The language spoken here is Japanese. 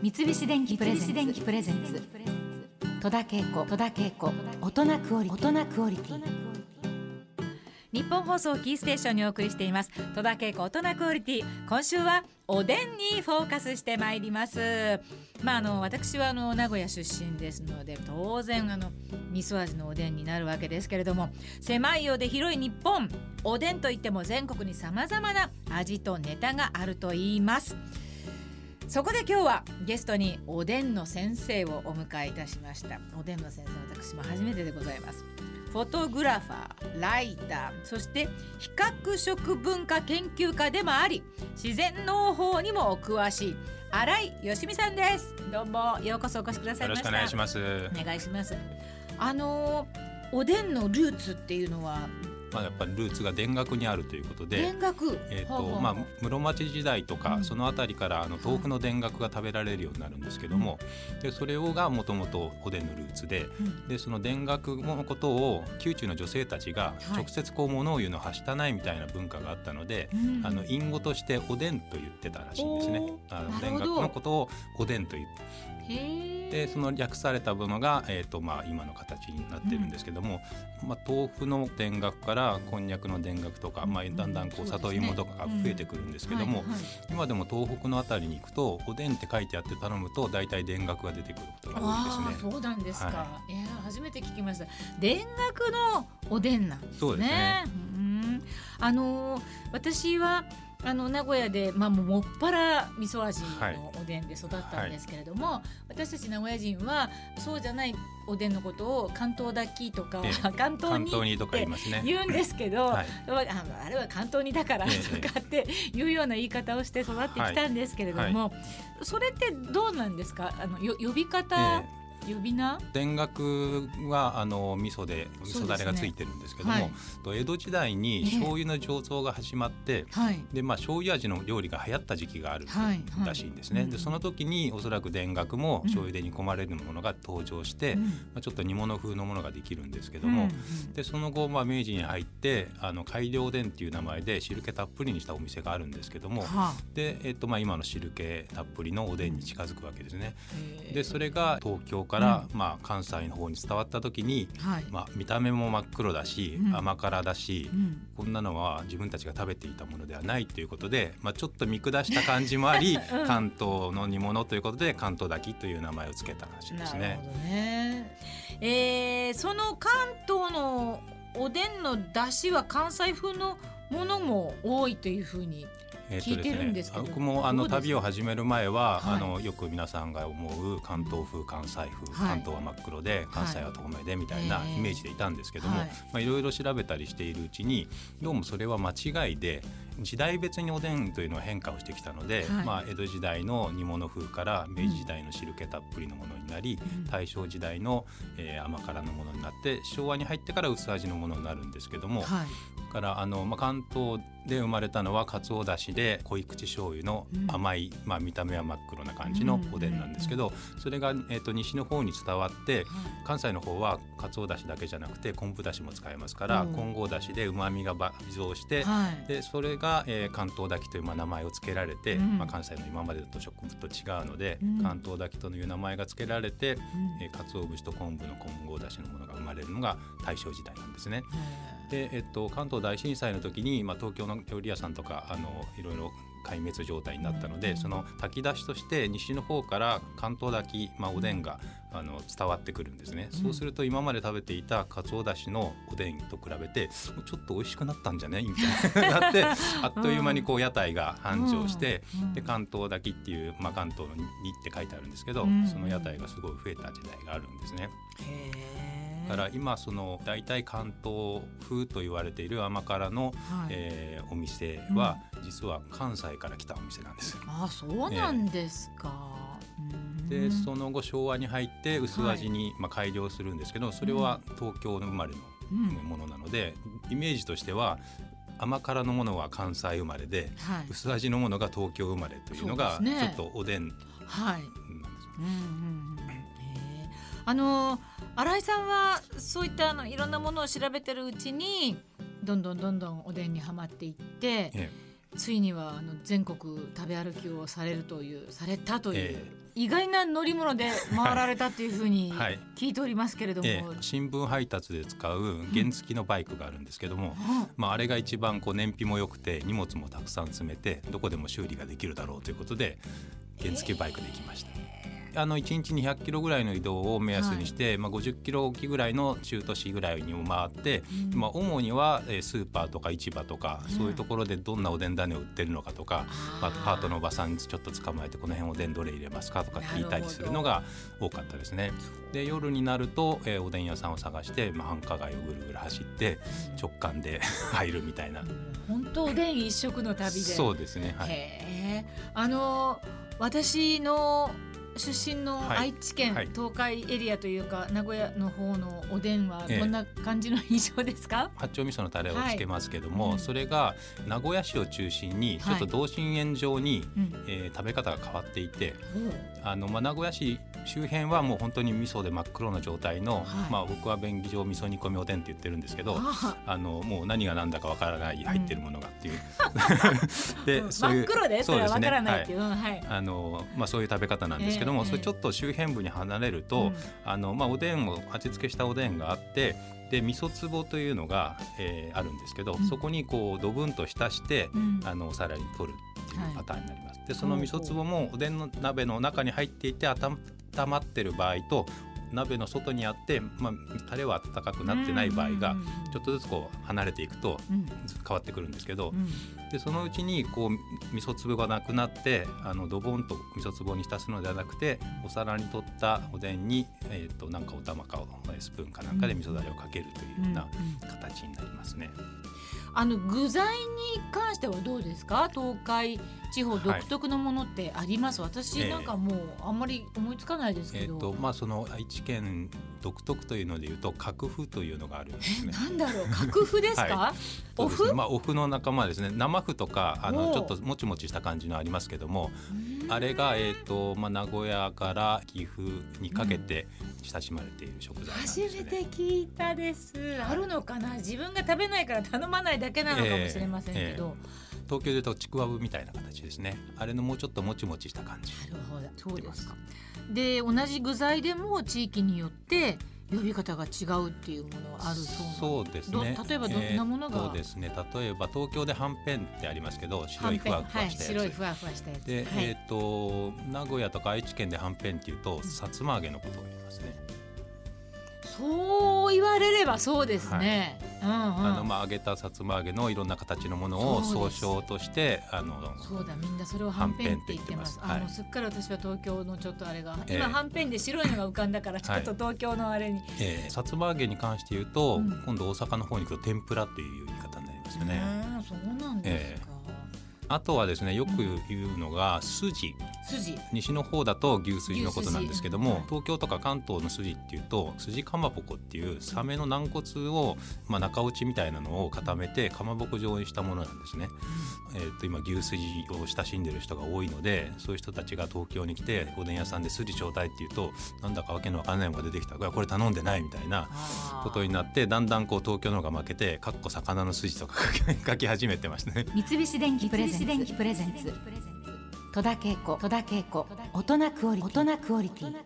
三菱電機プレゼンツ。戸田恵子。戸田恵子。大人クオリ大人クオリティ。日本放送キーステーションにお送りしています。戸田恵子大人クオリティ。今週はおでんにフォーカスしてまいります。まああの私はあの名古屋出身ですので当然あの味噌味のおでんになるわけですけれども狭いようで広い日本おでんといっても全国にさまざまな味とネタがあると言いますそこで今日はゲストにおでんの先生をお迎えいたしました。おでんの先生私も初めてでございます。フォトグラファーライター。そして比較食文化研究家でもあり自然農法にもお詳しい新井よしみさんです。どうもようこそお越しくださいました。よろしくお願いします。お願いします。あのおでんのルーツっていうのはまあ、やっぱりルーツが田楽にあるということで、田楽？えーとはあはあまあ、室町時代とか、うん。その辺りからあの豆腐の田楽が食べられるようになるんですけども、でそれをがもともとおでんのルーツでうん。でその田楽のことを宮中の女性たちがはい。直接こう物を言うのはしたないみたいな文化があったので、うん。あの隠語としておでんと言ってたらしいんですね。あの田楽のことをおでんと言って。でその略されたものが、えーとまあ、今の形になってるんですけども、まあ、豆腐の田楽からこんにゃくの田楽とか、まあ、だんだんこう里芋とかが増えてくるんですけども、今でも東北のあたりに行くとおでんって書いてあって頼むと大体田楽が出てくることが多いですね。そうなんですか、、はい。や初めて聞きました。田楽のおでんなんですね。そうですね。うん。あのー私はあの名古屋で、まあ、もっぱら味噌味はいのおでんで育ったんですけれども、私たち名古屋人はそうじゃないおでんのことを関東炊きとか、ええ。関東煮関東煮とってか言いますね。言うんですけど、はい。あのあれは関東煮だからええ。とかっていうような言い方をして育ってきたんですけれども、それってどうなんですか？あのよ呼び方、え呼び名？田楽はあの味噌で味噌だれがついてるんですけども、はいと江戸時代に醤油の醸造が始まって、はい。でまあ醤油味の料理が流行った時期があるはい。はい。らしいんですね。うん。でその時におそらく田楽も醤油で煮込まれるものが登場して、うん。まあ、ちょっと煮物風のものができるんですけども、うん。でその後、まあ、明治に入ってあの改良田っていう名前で汁気たっぷりにしたお店があるんですけども、はあ。で、えっとまあ、今の汁気たっぷりのおでんに近づくわけですね。へえ。でそれが東京から、まあ、関西の方に伝わった時に、はい、まあ、見た目も真っ黒だし、うん甘辛だし、うんこんなのは自分たちが食べていたものではないということで、まあ、ちょっと見下した感じもあり、うん関東の煮物ということで関東炊きという名前を付けたらしいですね。なるほどね。えー、その関東のおでんの出汁は関西風のものも多いというふうに。えー聞いてるんですけど僕もあの旅を始める前は、はい。あのよく皆さんが思う関東風関西風、はい。関東は真っ黒で関西は透明でみたいなええイメージでいたんですけども、はい。まあいろいろ調べたりしているうちにどうもそれは間違いで時代別におでんというのは変化をしてきたので、はい。まあ江戸時代の煮物風から明治時代の汁気たっぷりのものになり、うん。大正時代の、えー甘辛のものになって昭和に入ってから薄味のものになるんですけども、はい。だからあの、まあ、関東で生まれたのはかつおだしで濃い口醤油のうん。甘い、まあ、見た目は真っ黒な感じのおでんなんですけど、それが、えー、と西の方に伝わって関西の方はかつおだしだけじゃなくて昆布だしも使えますからうん。混合だしでうまみが倍増して、はい。でそれが、えー関東炊きという、まあ、名前を付けられて、うん。まあ、関西の今までと食と違うので、うん。関東炊きという名前が付けられて、うん。えー、鰹節と昆布の混合だしのものが生まれるのが大正時代なんですね。へで、えっと、関東大震災の時に、まあ、東京の料理屋さんとかあのいろいろ壊滅状態になったので、うん。その炊き出しとして西の方から関東炊き、まあ、おでんがあの伝わってくるんですね、うん。そうすると今まで食べていたかつおだしのおでんと比べてちょっと美味しくなったんじゃね？みたいになって あっという間にこう屋台が繁盛して、うん。で関東炊きっていう、まあ、関東の「に」って書いてあるんですけど、うん。その屋台がすごい増えた時代があるんですね。へえだから今その大体関東風と言われている甘辛の、はい。えーお店は実は関西から来たお店なんです。あそうなんですか。うん。でその後昭和に入って薄味に、まあ、改良するんですけどそれは東京の生まれのうん。ものなので、イメージとしては甘辛のものは関西生まれではい。薄味のものが東京生まれというのがちょっとおでんなんですよ。はい。うんうんうん。へえあの新井さんはそういったあのいろんなものを調べてるうちにどんどんどんどんおでんにはまっていってえついにはあの全国食べ歩きをされるというされたという、え意外な乗り物で回られたっていうふうにはい。聞いておりますけれども、ええ。新聞配達で使う原付のバイクがあるんですけども、うん。まあ、あれが一番こう燃費も良くて荷物もたくさん詰めてどこでも修理ができるだろうということで原付バイクで行きました。あの1日200キロぐらいの移動を目安にして、まあ、50キロ置きぐらいの中都市ぐらいにも回って、うん。まあ、主にはえースーパーとか市場とか、うん。そういうところでどんなおでん種を売ってるのかとか、まあ、パートのおばさんにちょっと捕まえてこの辺おでんどれ入れますかとか聞いたりするのが多かったですね。で夜になると、えーおでん屋さんを探して、まあ、繁華街をぐるぐる走って直感で 入るみたいな。本当おでん一食の旅で。そうですね、はい。あの私の出身のはい。愛知県、はい。東海エリアというか名古屋の方のおでんはええ。どんな感じの印象ですか、八丁味噌のタレをつけますけども、はい。うんそれが名古屋市を中心にちょっと同心円状に、うん。えー食べ方が変わっていておう。あの、まあ、名古屋市周辺はもう本当に味噌で真っ黒な状態の、はい。まあ、僕は便宜上味噌煮込みおでんって言ってるんですけどああのもう何が何だかわからない入ってるものがっていう。うん。でそういう真っ黒で？それはわからないってうい。う、うんはい。あのまあ、そういう食べ方なんですけども、ええそれちょっと周辺部に離れると、うん。あのまあ、おでんを味付けしたおでんがあってで味噌壺というのが、えーあるんですけど、うん。そこにこうドブンと浸して、うん。あのお皿に取るっていうはい。パターンになります。でその味噌壺もおでんの鍋の中に入っていて温まってる場合と鍋の外にあって、まあ、タレは温かくなってない場合がうん。ちょっとずつこう離れていくとうん。変わってくるんですけど、うん。でそのうちにこう味噌粒がなくなってあのドボンと味噌壺に浸すのではなくてお皿に取ったおでんに、えー、となんかお玉かえースプーンかなんかで味噌だれをかけるというようなうん。形になりますね。あの具材に関してはどうですか？東海地方独特のものってあります、私ええ。なんかもうあんまり思いつかないですけえど、ーとまあ、その愛知県独特というのでいうと角麩というのがあるんですね。なんだろう？角麩ですか、はお麩、そうですね。まあ、お麩の仲間ですね。生麩とかあおうのちょっともちもちした感じのありますけどもうん。あれが、えーとまあ、名古屋から岐阜にかけて親しまれている食材なんですよね。初めて聞いたです。あるのかな？自分が食べないから頼まないだけなのかもしれませんけど、東京でいうとちくわぶみたいな形ですね。あれのもうちょっともちもちした感じ。なるほどそうです。かで同じ具材でも地域によって呼び方が違うっていうものはあるそうです。ね。ど例えばどんなものが？えーっとですね例えば東京ではんぺんってありますけど白いふわふはいわしたやつ、白いふわふわしたやつ。で、はい。えーっと名古屋とか愛知県ではんぺんっていうとさつま揚げのことを言いますね、そう言われればそうですね、うんうん。あのまあ揚げたさつま揚げのいろんな形のものを総称としてあのそうだみんなそれをはんぺんって言ってます。はんぺんって言ってます。あもうすっかり私は東京のちょっとあれが、ええ。今はんぺんで白いのが浮かんだからちょっと東京のあれに、えーさつま揚げに関して言うと、うん。今度大阪の方に行くと天ぷらっていう言い方になりますよね、うんそうなんですか、あとはですねよく言うのが筋。筋。西の方だと牛筋のことなんですけども、東京とか関東の筋っていうと筋かまぼこっていうサメの軟骨を、まあ、中落ちみたいなのを固めてかまぼこ状にしたものなんですね。えー、と今牛筋を親しんでる人が多いのでそういう人たちが東京に来ておでん屋さんで筋ちょうだいって言うとなんだかわけのわからないものが出てきた。これ頼んでないみたいなことになってだんだんこう東京の方が負けてかっこ魚の筋とか 書き始めてましたね。三菱電機プレゼンツ電機プレゼンツ。戸田恵子大人クオリティ。